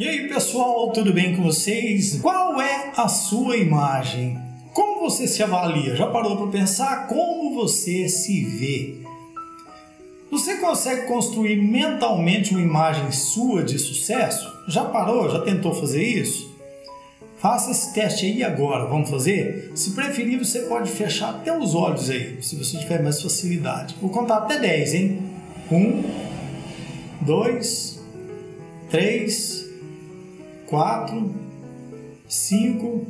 E aí pessoal, tudo bem com vocês? Qual é a sua imagem? Como você se avalia? Já parou para pensar como você se vê? Você consegue construir mentalmente uma imagem sua de sucesso? Já parou? Já tentou fazer isso? Faça esse teste aí agora, vamos fazer? Se preferir, você pode fechar até os olhos aí, se você tiver mais facilidade. Vou contar até 10, hein? 1, 2, 3, quatro, cinco,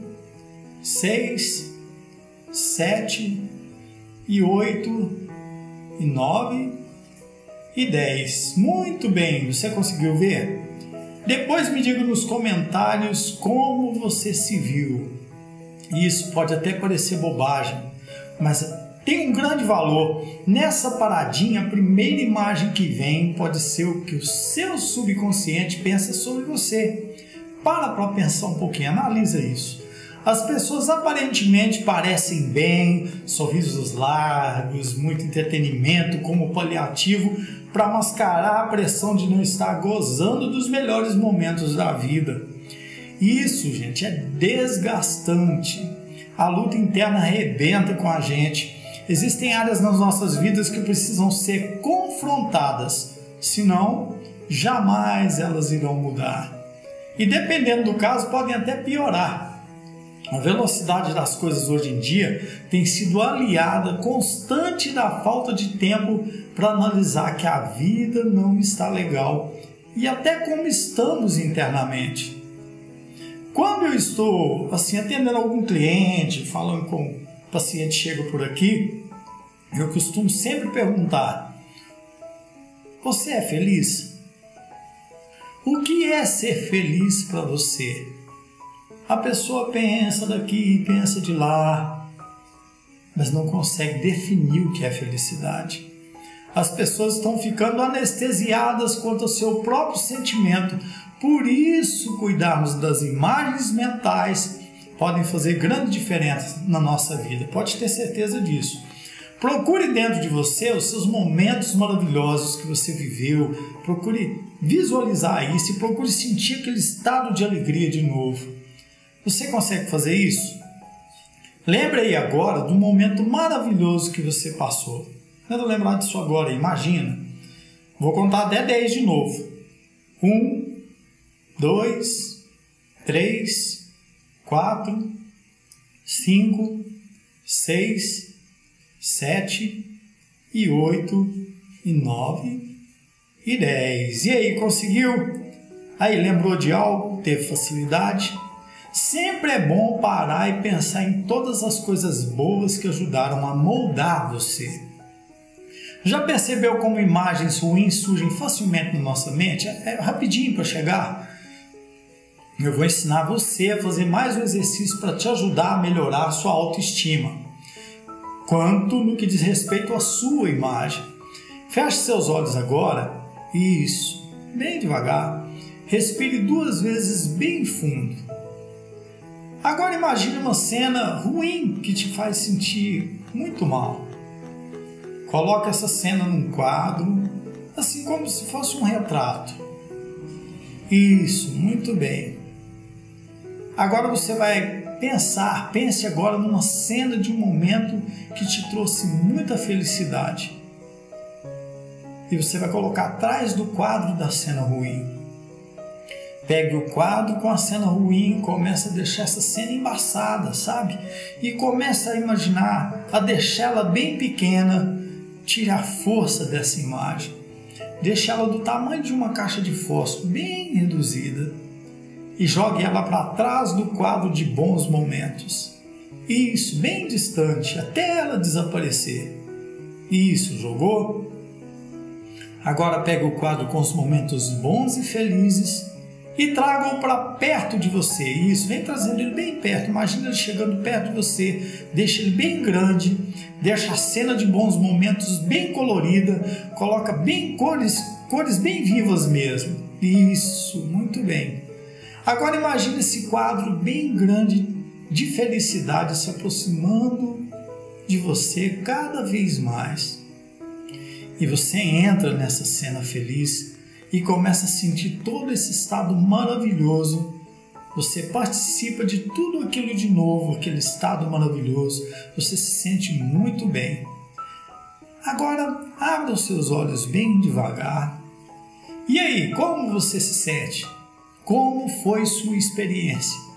seis, sete e oito e nove e dez. Muito bem, você conseguiu ver? Depois me diga nos comentários como você se viu. Isso pode até parecer bobagem, mas tem um grande valor. Nessa paradinha, a primeira imagem que vem pode ser o que o seu subconsciente pensa sobre você. Para para pensar um pouquinho, analisa isso. As pessoas aparentemente parecem bem, sorrisos largos, muito entretenimento como paliativo para mascarar a pressão de não estar gozando dos melhores momentos da vida. Isso, gente, é desgastante. A luta interna arrebenta com a gente. Existem áreas nas nossas vidas que precisam ser confrontadas, senão jamais elas irão mudar e dependendo do caso podem até piorar. A velocidade das coisas hoje em dia tem sido aliada constante da falta de tempo para analisar que a vida não está legal e até como estamos internamente. Quando eu estou assim atendendo algum cliente, falando com um paciente chega por aqui, eu costumo sempre perguntar: Você é feliz? O que é ser feliz para você? A pessoa pensa daqui, pensa de lá, mas não consegue definir o que é felicidade. As pessoas estão ficando anestesiadas quanto ao seu próprio sentimento. Por isso, cuidarmos das imagens mentais podem fazer grande diferença na nossa vida. Pode ter certeza disso. Procure dentro de você os seus momentos maravilhosos que você viveu. Procure visualizar isso e procure sentir aquele estado de alegria de novo. Você consegue fazer isso? Lembre aí agora do momento maravilhoso que você passou. Tenta lembrar disso agora, imagina. Vou contar até 10 de novo. 1, 2, 3, 4, 5, 6, sete e oito e nove e dez. E aí, conseguiu? Aí lembrou de algo? Teve facilidade? Sempre é bom parar e pensar em todas as coisas boas que ajudaram a moldar você. Já percebeu como imagens ruins surgem facilmente na nossa mente? É, é rapidinho para chegar. Eu vou ensinar você a fazer mais um exercício para te ajudar a melhorar a sua autoestima quanto no que diz respeito à sua imagem. Feche seus olhos agora. Isso, bem devagar. Respire duas vezes bem fundo. Agora imagine uma cena ruim que te faz sentir muito mal. Coloque essa cena num quadro, assim como se fosse um retrato. Isso, muito bem. Agora você vai pensar, pense agora numa cena de um momento que te trouxe muita felicidade. E você vai colocar atrás do quadro da cena ruim. Pegue o quadro com a cena ruim, começa a deixar essa cena embaçada, sabe? E começa a imaginar, a deixá-la bem pequena, tira a força dessa imagem. Deixa ela do tamanho de uma caixa de fósforo, bem reduzida e jogue ela para trás do quadro de bons momentos. Isso, bem distante, até ela desaparecer. Isso, jogou? Agora pega o quadro com os momentos bons e felizes e traga-o para perto de você. Isso, vem trazendo ele bem perto. Imagina ele chegando perto de você. Deixa ele bem grande. Deixa a cena de bons momentos bem colorida. Coloca bem cores, cores bem vivas mesmo. Isso, muito bem. Agora imagine esse quadro bem grande de felicidade se aproximando de você cada vez mais. E você entra nessa cena feliz e começa a sentir todo esse estado maravilhoso. Você participa de tudo aquilo de novo, aquele estado maravilhoso. Você se sente muito bem. Agora, abra os seus olhos bem devagar. E aí, como você se sente? Como foi sua experiência?